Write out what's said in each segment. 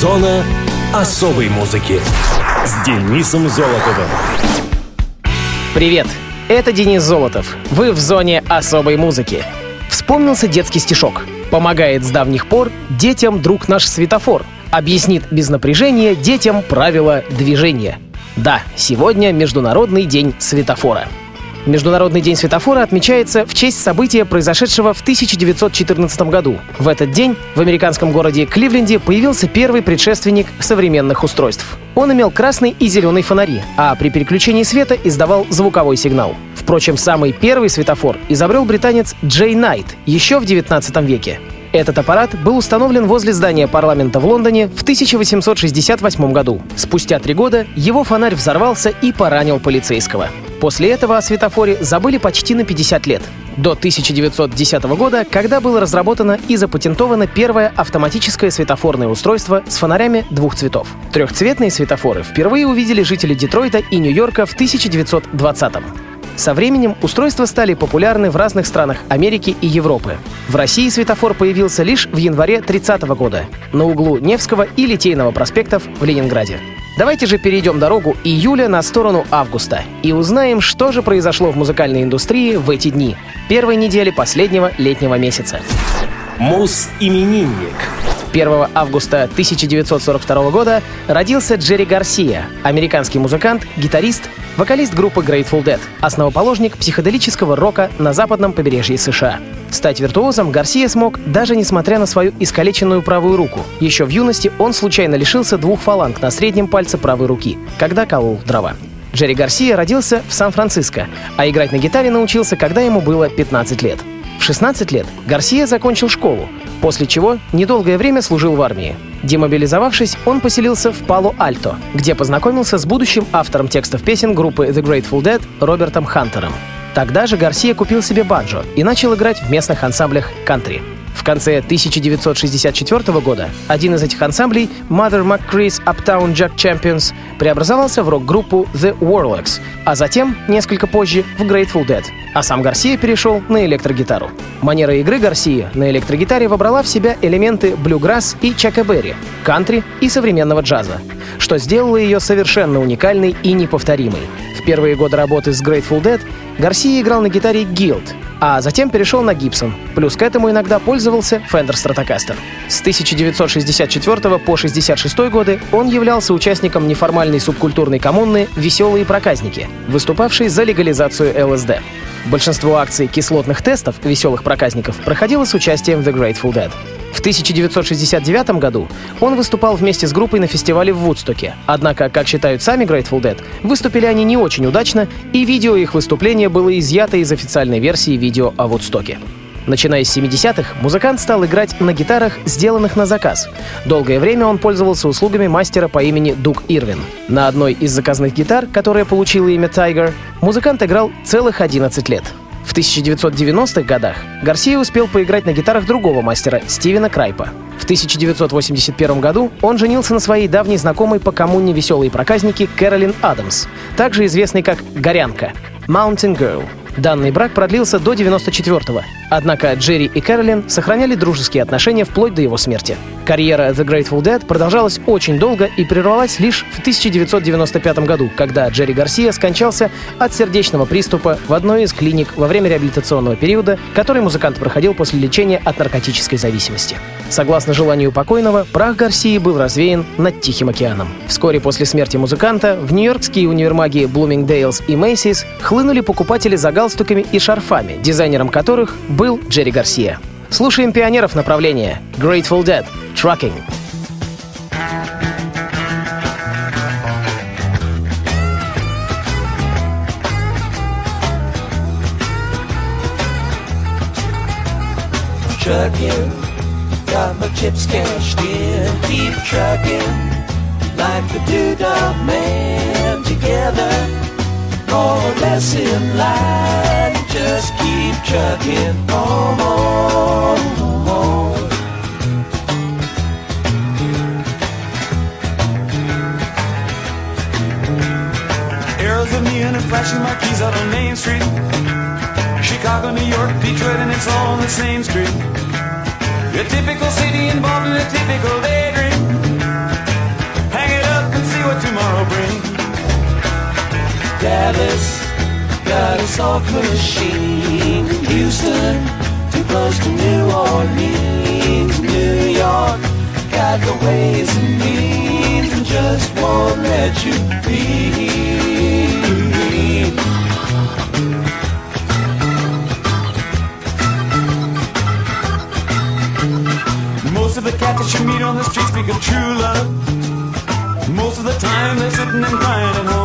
Зона особой музыки с Денисом Золотовым. Привет, это Денис Золотов. Вы в зоне особой музыки. Вспомнился детский стишок. Помогает с давних пор детям друг наш светофор. Объяснит без напряжения детям правила движения. Да, сегодня Международный день светофора. Международный день светофора отмечается в честь события, произошедшего в 1914 году. В этот день в американском городе Кливленде появился первый предшественник современных устройств. Он имел красный и зеленый фонари, а при переключении света издавал звуковой сигнал. Впрочем, самый первый светофор изобрел британец Джей Найт еще в 19 веке. Этот аппарат был установлен возле здания парламента в Лондоне в 1868 году. Спустя три года его фонарь взорвался и поранил полицейского. После этого о светофоре забыли почти на 50 лет. До 1910 года, когда было разработано и запатентовано первое автоматическое светофорное устройство с фонарями двух цветов. Трехцветные светофоры впервые увидели жители Детройта и Нью-Йорка в 1920 -м. Со временем устройства стали популярны в разных странах Америки и Европы. В России светофор появился лишь в январе 30 года на углу Невского и Литейного проспектов в Ленинграде. Давайте же перейдем дорогу июля на сторону августа и узнаем, что же произошло в музыкальной индустрии в эти дни, первой недели последнего летнего месяца. Мус-именинник. 1 августа 1942 года родился Джерри Гарсия, американский музыкант, гитарист, вокалист группы Grateful Dead, основоположник психоделического рока на западном побережье США. Стать виртуозом Гарсия смог, даже несмотря на свою искалеченную правую руку. Еще в юности он случайно лишился двух фаланг на среднем пальце правой руки, когда колол дрова. Джерри Гарсия родился в Сан-Франциско, а играть на гитаре научился, когда ему было 15 лет. В 16 лет Гарсия закончил школу, после чего недолгое время служил в армии. Демобилизовавшись, он поселился в Пало-Альто, где познакомился с будущим автором текстов песен группы The Grateful Dead Робертом Хантером. Тогда же Гарсия купил себе банджо и начал играть в местных ансамблях кантри. В конце 1964 года один из этих ансамблей, Mother McCree's Uptown Jack Champions, преобразовался в рок-группу The Warlocks, а затем, несколько позже, в Grateful Dead, а сам Гарсия перешел на электрогитару. Манера игры Гарсии на электрогитаре вобрала в себя элементы блюграсс и Чака Берри, кантри и современного джаза, что сделало ее совершенно уникальной и неповторимой. В первые годы работы с Grateful Dead Гарсия играл на гитаре Guild, а затем перешел на Гибсон. Плюс к этому иногда пользовался Fender Stratocaster. С 1964 по 1966 годы он являлся участником неформальной субкультурной коммуны «Веселые проказники», выступавшей за легализацию ЛСД. Большинство акций кислотных тестов веселых проказников проходило с участием The Grateful Dead. В 1969 году он выступал вместе с группой на фестивале в Вудстоке. Однако, как считают сами Grateful Dead, выступили они не очень удачно, и видео их выступления было изъято из официальной версии видео о Вудстоке. Начиная с 70-х, музыкант стал играть на гитарах, сделанных на заказ. Долгое время он пользовался услугами мастера по имени Дуг Ирвин. На одной из заказных гитар, которая получила имя Tiger, музыкант играл целых 11 лет. В 1990-х годах Гарсия успел поиграть на гитарах другого мастера, Стивена Крайпа. В 1981 году он женился на своей давней знакомой по коммуне «Веселые проказники» Кэролин Адамс, также известной как «Горянка» — «Mountain Girl». Данный брак продлился до 94-го, однако Джерри и Кэролин сохраняли дружеские отношения вплоть до его смерти. Карьера The Grateful Dead продолжалась очень долго и прервалась лишь в 1995 году, когда Джерри Гарсия скончался от сердечного приступа в одной из клиник во время реабилитационного периода, который музыкант проходил после лечения от наркотической зависимости. Согласно желанию покойного, прах Гарсии был развеян над Тихим океаном. Вскоре после смерти музыканта в нью-йоркские универмаги Bloomingdale's и Macy's хлынули покупатели за галстуками и шарфами, дизайнером которых был Джерри Гарсия. Слушаем пионеров направления Grateful Dead Trucking. Got my chips cashed in. Keep trucking like the Doodah Man together. More or less in line, just keep trucking on. Arrows of neon and flashing marquees out on Main Street. Chicago, New York, Detroit, and it's all on the same street. A typical city involved in a typical daydream. Salt machine. Houston, too close to New Orleans. New York, got the ways and means and just won't let you be. Most of the cats that you meet on the street speak of true love. Most of the time they're sitting and crying at home.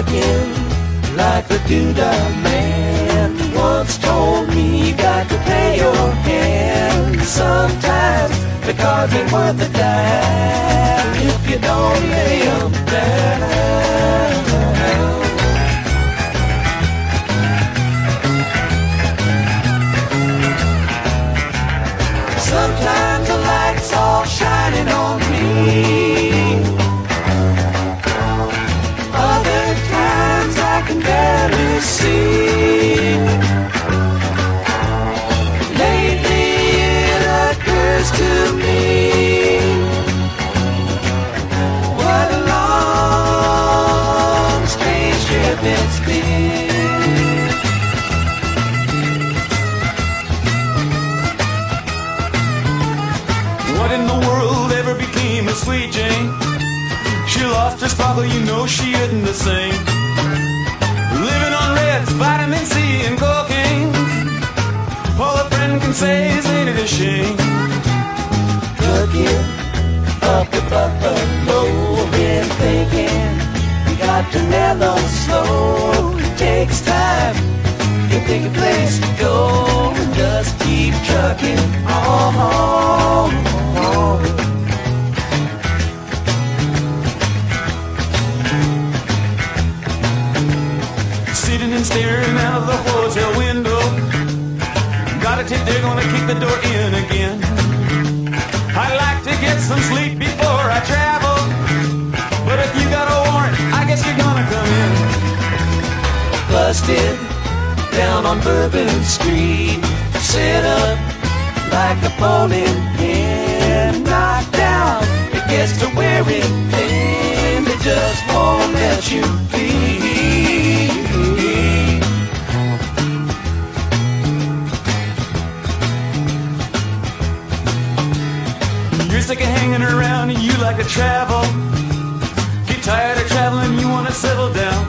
Trucking like the doodah man once told me you got to pay your hand sometimes the cars ain't worth a dime if you don't lay 'em down. Can barely see. Lately it occurs to me. What a long, trip it's been. What in the world ever became of Sweet Jane? She lost her sparkle, you know she isn't the same. Reds, vitamin C, and cocaine. All a friend can say is ain't it a shame? Trucking up the buffalo, been thinking we got to mellow slow. It takes time, you pick a place to go, just keep trucking on. Sitting and staring out of the hotel window. Gotta think they're gonna kick the door in again. I like to get some sleep before I travel. But if you got a warrant, I guess you're gonna come in. busted down on Bourbon Street. Set up like a bowling pin, knocked down. It gets to wearing thin, they just won't let you be. Hanging around and you like to travel. Get tired of traveling, you wanna settle down.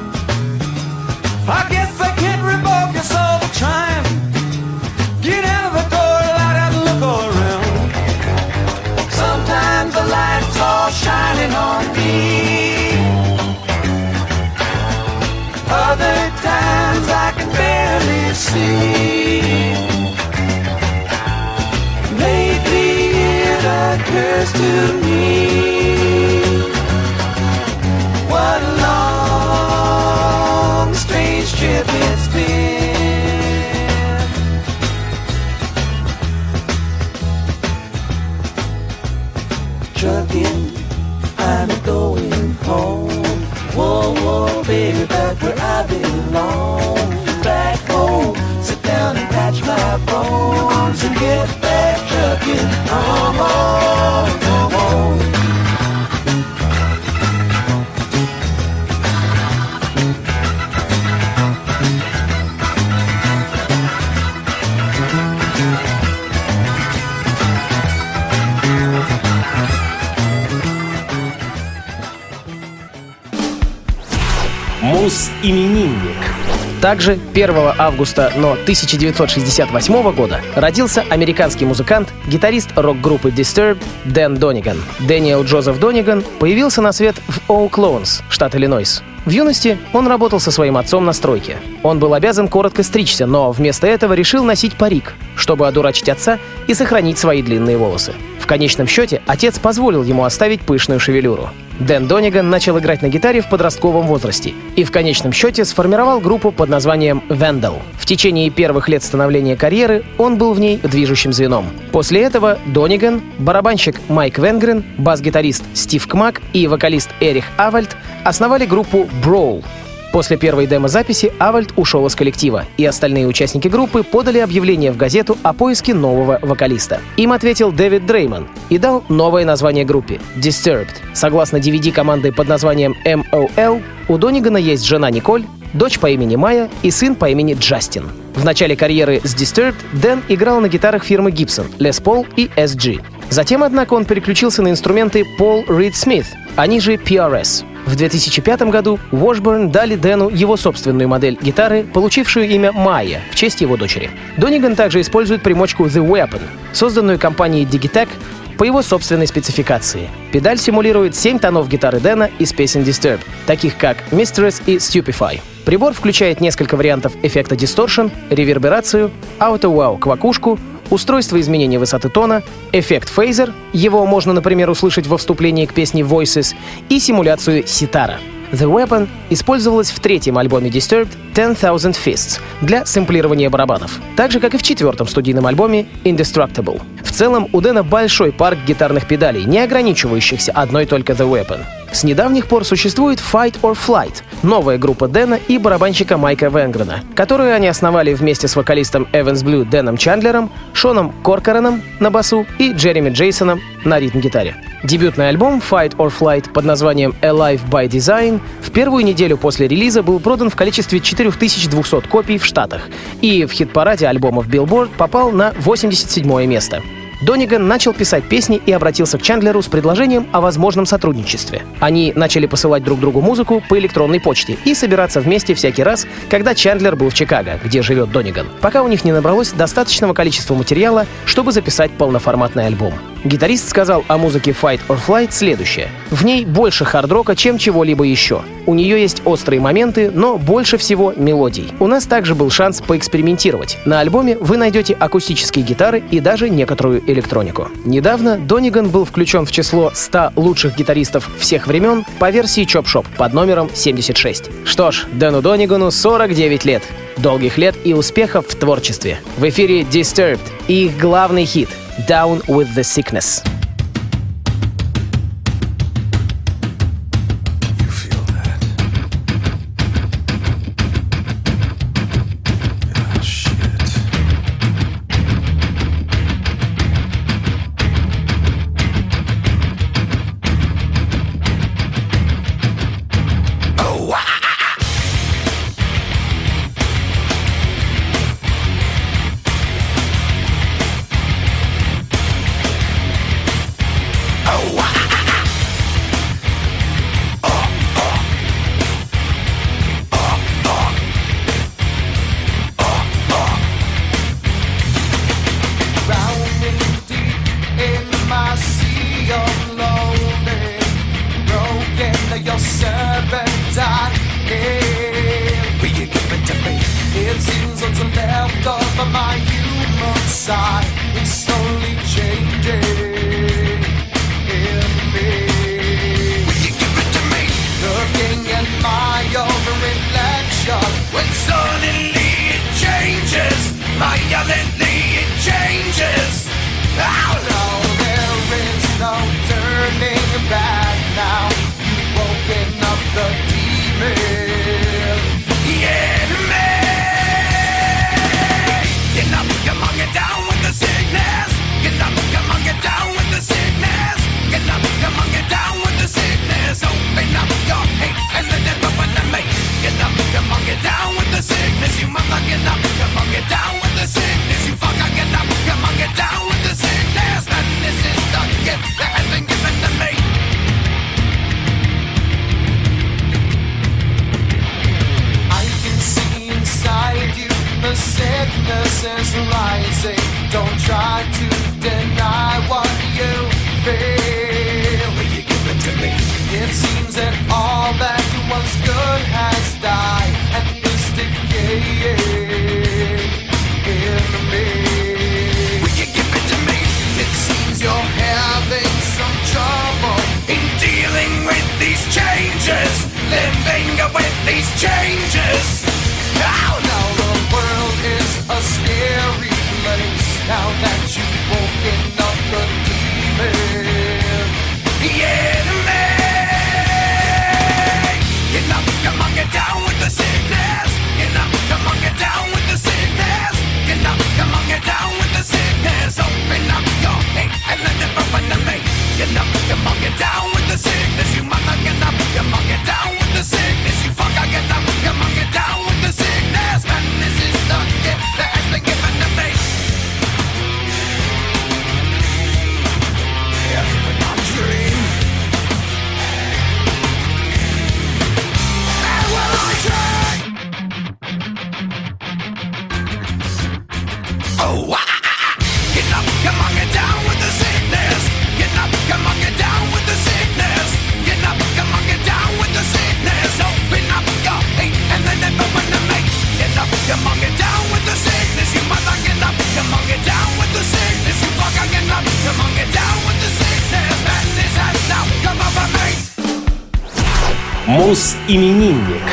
Муз-именинник. Также 1 августа, но 1968 года родился американский музыкант, гитарист рок-группы Disturbed Дэн Дониган. Дэниел Джозеф Дониган появился на свет в Оуклоунс, штат Иллинойс. В юности он работал со своим отцом на стройке. Он был обязан коротко стричься, но вместо этого решил носить парик, чтобы одурачить отца и сохранить свои длинные волосы. В конечном счете отец позволил ему оставить пышную шевелюру. Дэн Дониган начал играть на гитаре в подростковом возрасте и в конечном счете сформировал группу под названием Vandal. В течение первых лет становления карьеры он был в ней движущим звеном. После этого Дониган, барабанщик Майк Венгрен, бас-гитарист Стив Кмак и вокалист Эрих Авальд основали группу Brawl. После первой демо-записи Авальд ушел из коллектива, и остальные участники группы подали объявление в газету о поиске нового вокалиста. Им ответил Дэвид Дрейман и дал новое название группе — Disturbed. Согласно DVD команды под названием MOL, у Донигана есть жена Николь, дочь по имени Майя и сын по имени Джастин. В начале карьеры с Disturbed Дэн играл на гитарах фирмы Gibson, Les Paul и SG. Затем, однако, он переключился на инструменты Paul Reed Smith, они же PRS. В 2005 году Washburn дали Дэну его собственную модель гитары, получившую имя Майя в честь его дочери. Дониган также использует примочку The Weapon, созданную компанией Digitech по его собственной спецификации. Педаль симулирует 7 тонов гитары Дэна из песен Disturbed, таких как Mistress и Stupefy. Прибор включает несколько вариантов эффекта Distortion, реверберацию, Auto-Wow квакушку, устройство изменения высоты тона, эффект фейзер, его можно, например, услышать во вступлении к песне Voices, и симуляцию ситара. The Weapon использовалась в третьем альбоме Disturbed «Ten Thousand Fists» для сэмплирования барабанов, так же, как и в четвертом студийном альбоме Indestructible. В целом, у Дэна большой парк гитарных педалей, не ограничивающихся одной только The Weapon. С недавних пор существует Fight or Flight, новая группа Дэна и барабанщика Майка Венгрена, которую они основали вместе с вокалистом Evans Blue Дэном Чандлером, Шоном Коркораном на басу и Джереми Джейсоном на ритм-гитаре. Дебютный альбом Fight or Flight под названием Alive by Design в первую неделю после релиза был продан в количестве 4200 копий в Штатах и в хит-параде альбомов Billboard попал на 87 место. Дониган начал писать песни и обратился к Чандлеру с предложением о возможном сотрудничестве. Они начали посылать друг другу музыку по электронной почте и собираться вместе всякий раз, когда Чандлер был в Чикаго, где живет Дониган, пока у них не набралось достаточного количества материала, чтобы записать полноформатный альбом. Гитарист сказал о музыке Fight or Flight следующее. В ней больше хард-рока, чем чего-либо еще. У нее есть острые моменты, но больше всего мелодий. У нас также был шанс поэкспериментировать. На альбоме вы найдете акустические гитары и даже некоторую электронику. Недавно Дониган был включен в число 100 лучших гитаристов всех времен по версии Chop Shop под номером 76. Что ж, Дэну Донигану 49 лет. Долгих лет и успехов в творчестве. В эфире Disturbed и их главный хит Down with the Sickness. Left of my human side is slowly changing in me. Will you give it to me? Looking at my own reflection when suddenly it changes. Violently it changes. Oh no, there is no turning back now. You've woken up the changes. Now, now the world is a scary place. Now that you've woken up the demon. Yeah, the down with the sickness. You knock the get down with the sickness. Down with the sickness. Open up your hate and let it open to me. You knock the down with the sickness. You you down with the sickness. Муз-именинник.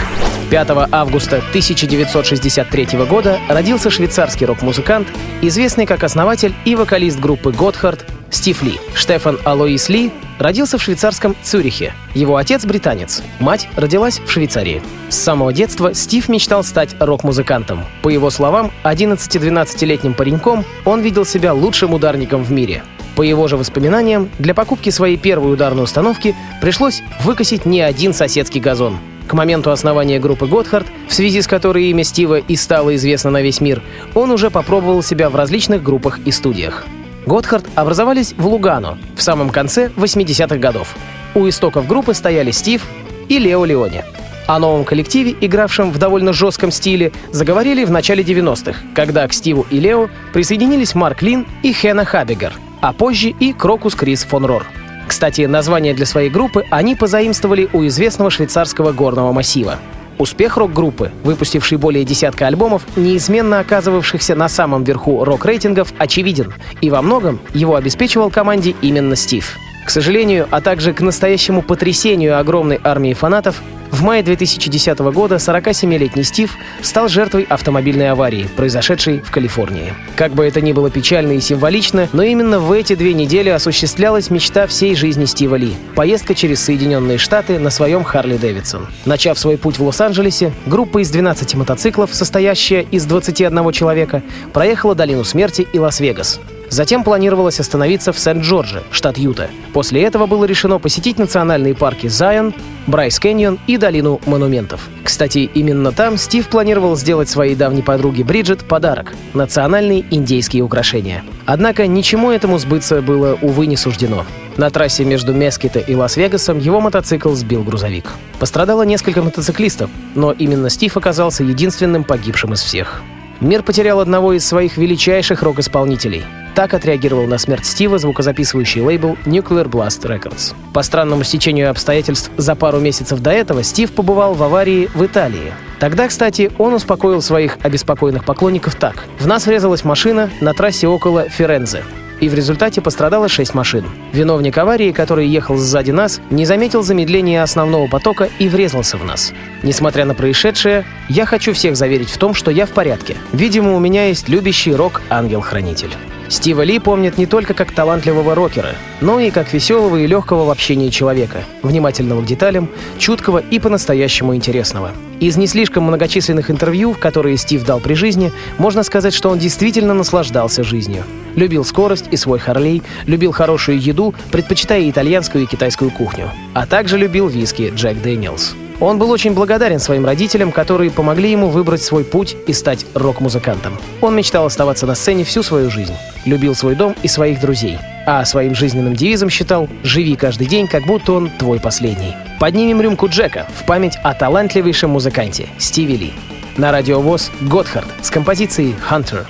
5 августа 1963 года родился швейцарский рок-музыкант, известный как основатель и вокалист группы Готхард Стив Ли. Штефан Алоис Ли родился в швейцарском Цюрихе. Его отец британец, мать родилась в Швейцарии. С самого детства Стив мечтал стать рок-музыкантом. По его словам, 11-12-летним пареньком он видел себя лучшим ударником в мире. По его же воспоминаниям, для покупки своей первой ударной установки пришлось выкосить не один соседский газон. К моменту основания группы Готхард, в связи с которой имя Стива и стало известно на весь мир, он уже попробовал себя в различных группах и студиях. Готхард образовались в Лугано в самом конце 80-х годов. У истоков группы стояли Стив и Лео Леоне. О новом коллективе, игравшем в довольно жестком стиле, заговорили в начале 90-х, когда к Стиву и Лео присоединились Марк Лин и Хена Хабигер, а позже и Крокус Крис фон Рор. Кстати, название для своей группы они позаимствовали у известного швейцарского горного массива. Успех рок-группы, выпустившей более десятка альбомов, неизменно оказывавшихся на самом верху рок-рейтингов, очевиден, и во многом его обеспечивал команде именно Стив. К сожалению, а также к настоящему потрясению огромной армии фанатов, в мае 2010 года 47-летний Стив стал жертвой автомобильной аварии, произошедшей в Калифорнии. Как бы это ни было печально и символично, но именно в эти две недели осуществлялась мечта всей жизни Стива Ли – поездка через Соединенные Штаты на своем Харли Дэвидсон. Начав свой путь в Лос-Анджелесе, группа из 12 мотоциклов, состоящая из 21 человека, проехала долину смерти и Лас-Вегас. Затем планировалось остановиться в Сент-Джордже, штат Юта. После этого было решено посетить национальные парки Зайон, Брайс Кэньон и Долину Монументов. Кстати, именно там Стив планировал сделать своей давней подруге Бриджит подарок — национальные индейские украшения. Однако ничему этому сбыться было, увы, не суждено. На трассе между Мескито и Лас-Вегасом его мотоцикл сбил грузовик. Пострадало несколько мотоциклистов, но именно Стив оказался единственным погибшим из всех. Мир потерял одного из своих величайших рок-исполнителей. Так отреагировал на смерть Стива звукозаписывающий лейбл Nuclear Blast Records. По странному стечению обстоятельств, за пару месяцев до этого Стив побывал в аварии в Италии. Тогда, кстати, он успокоил своих обеспокоенных поклонников так. В нас врезалась машина на трассе около Ферензе и в результате пострадало 6 машин. Виновник аварии, который ехал сзади нас, не заметил замедления основного потока и врезался в нас. Несмотря на происшедшее, я хочу всех заверить в том, что я в порядке. Видимо, у меня есть любящий рок-ангел-хранитель. Стива Ли помнят не только как талантливого рокера, но и как веселого и легкого в общении человека, внимательного к деталям, чуткого и по-настоящему интересного. Из не слишком многочисленных интервью, которые Стив дал при жизни, можно сказать, что он действительно наслаждался жизнью. Любил скорость и свой Харлей, любил хорошую еду, предпочитая итальянскую и китайскую кухню. А также любил виски Джек Дэниелс. Он был очень благодарен своим родителям, которые помогли ему выбрать свой путь и стать рок-музыкантом. Он мечтал оставаться на сцене всю свою жизнь, любил свой дом и своих друзей, а своим жизненным девизом считал «Живи каждый день, как будто он твой последний». Поднимем рюмку Джека в память о талантливейшем музыканте Стиви Ли. На радиовоз Готхард с композицией «Hunter».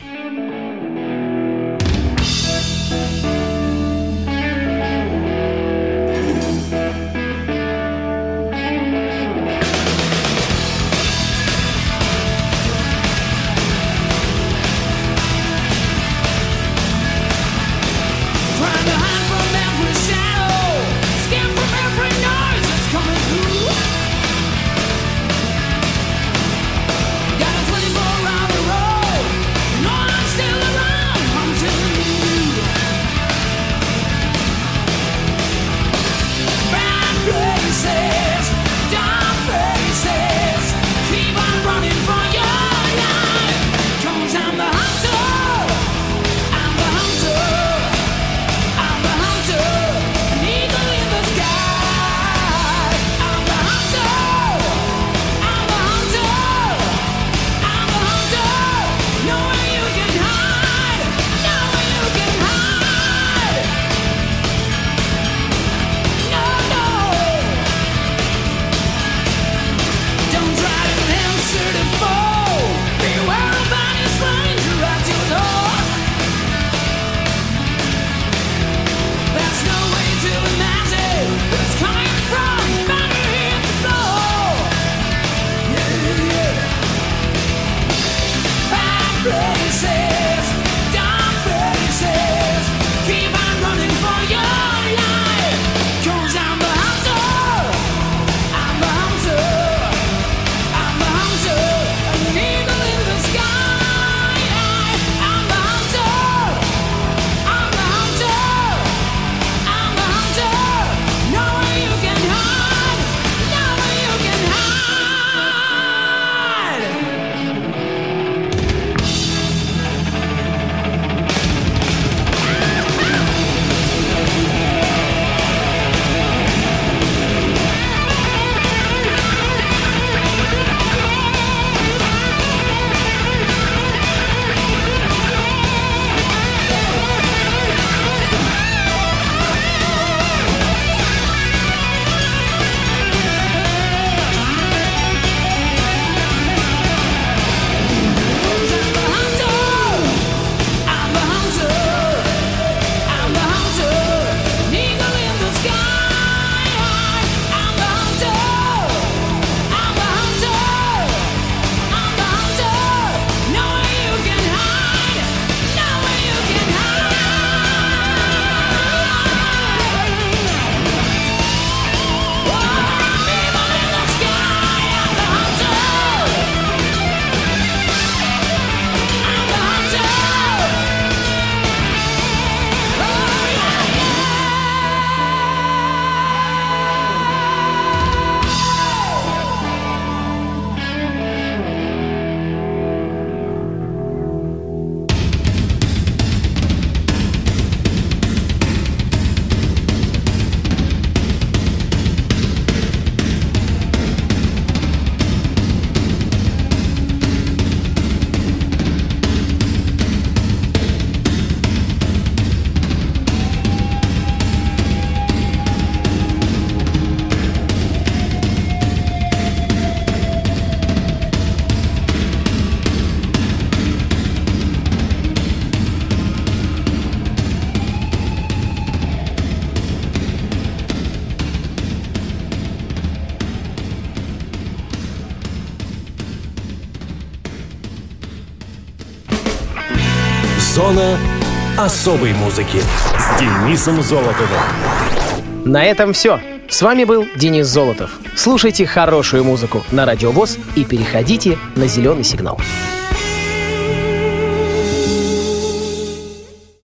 сезона особой музыки с Денисом Золотовым. На этом все. С вами был Денис Золотов. Слушайте хорошую музыку на Радиовоз и переходите на зеленый сигнал.